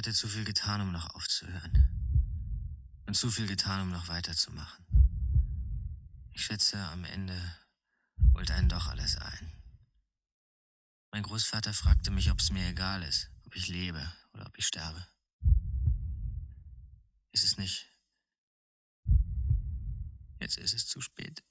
hatte zu viel getan, um noch aufzuhören. Und zu viel getan, um noch weiterzumachen. Ich schätze, am Ende holt einen doch alles ein. Mein Großvater fragte mich, ob es mir egal ist, ob ich lebe oder ob ich sterbe. Ist es nicht? Jetzt ist es zu spät.